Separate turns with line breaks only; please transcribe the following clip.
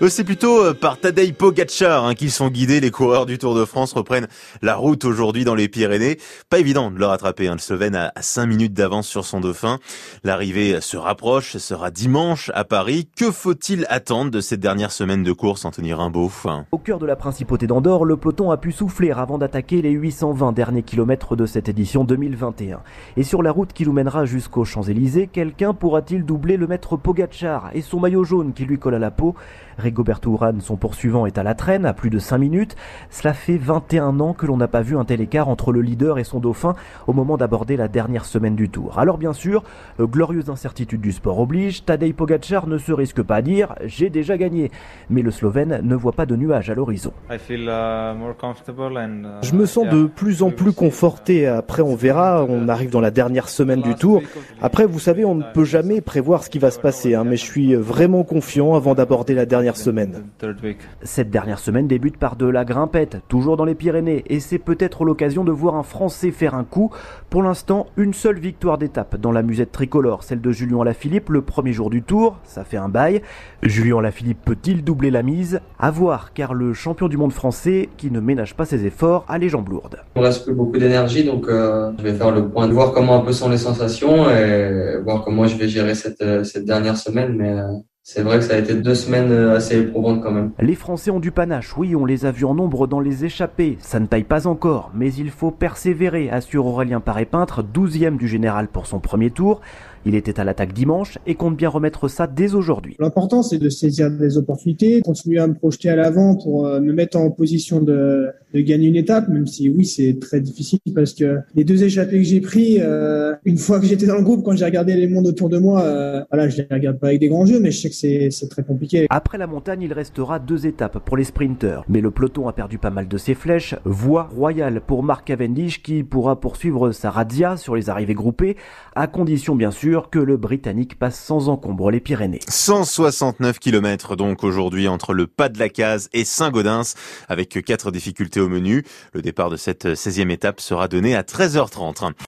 Eux, c'est plutôt euh, par Tadej Pogacar hein, qu'ils sont guidés. Les coureurs du Tour de France reprennent la route aujourd'hui dans les Pyrénées. Pas évident de le rattraper. Hein. Le Slovène a 5 minutes d'avance sur son dauphin. L'arrivée se rapproche. Sera dimanche à Paris. Que faut-il attendre de cette dernière semaine de course, Anthony Rimbaud?
Au cœur de la principauté d'Andorre, le peloton a pu souffler avant d'attaquer les 820 derniers kilomètres de cette édition 2021. Et sur la route qui nous mènera jusqu'aux Champs-Élysées, quelqu'un pourra-t-il doubler le maître Pogacar et son maillot jaune qui lui colle à la peau? Rigoberto Urán, son poursuivant, est à la traîne à plus de 5 minutes. Cela fait 21 ans que l'on n'a pas vu un tel écart entre le leader et son dauphin au moment d'aborder la dernière semaine du tour. Alors bien sûr, euh, glorieuse incertitude du sport oblige, Tadej Pogacar ne se risque pas à dire « j'ai déjà gagné ». Mais le Slovène ne voit pas de nuages à l'horizon. Uh,
uh, Je me sens de plus en plus conforté. Après, on verra. On arrive dans la dernière semaine du tour. Après, vous savez, on ne peut jamais prévoir ce qui va se passer. Hein, mais je suis vraiment confiant avant d'aborder la dernière semaine.
Cette dernière semaine débute par de la grimpette, toujours dans les Pyrénées, et c'est peut-être l'occasion de voir un Français faire un coup. Pour l'instant, une seule victoire d'étape dans la musette tricolore, celle de Julien Lafilippe le premier jour du tour, ça fait un bail. Julien Lafilippe peut-il doubler la mise? À voir, car le champion du monde français, qui ne ménage pas ses efforts, a les jambes lourdes.
Il reste plus beaucoup d'énergie, donc euh, je vais faire le point de voir comment un peu sont les sensations et voir comment je vais gérer cette, euh, cette dernière semaine, mais euh, c'est vrai que ça a été deux semaines euh, assez éprouvantes quand même.
Les Français ont du panache, oui, on les a vus en nombre dans les échappées. Ça ne taille pas encore, mais il faut persévérer, assure Aurélien Paré-Peintre, 12e du général pour son premier tour. Il était à l'attaque dimanche et compte bien remettre ça dès aujourd'hui.
L'important, c'est de saisir des opportunités, continuer à me projeter à l'avant pour euh, me mettre en position de, de gagner une étape, même si oui, c'est très difficile parce que les deux échappées que j'ai pris, euh, une fois que j'étais dans le groupe, quand j'ai regardé les mondes autour de moi, euh, voilà, je les regarde pas avec des grands yeux, mais je sais que c'est très compliqué.
Après la montagne, il restera deux étapes pour les sprinteurs, mais le peloton a perdu pas mal de ses flèches. Voie royale pour Mark Cavendish qui pourra poursuivre sa razzia sur les arrivées groupées, à condition bien sûr que le Britannique passe sans encombre les Pyrénées.
169 km donc aujourd'hui entre le pas de la case et Saint-Gaudens, avec quatre difficultés au menu. Le départ de cette 16e étape sera donné à 13h30.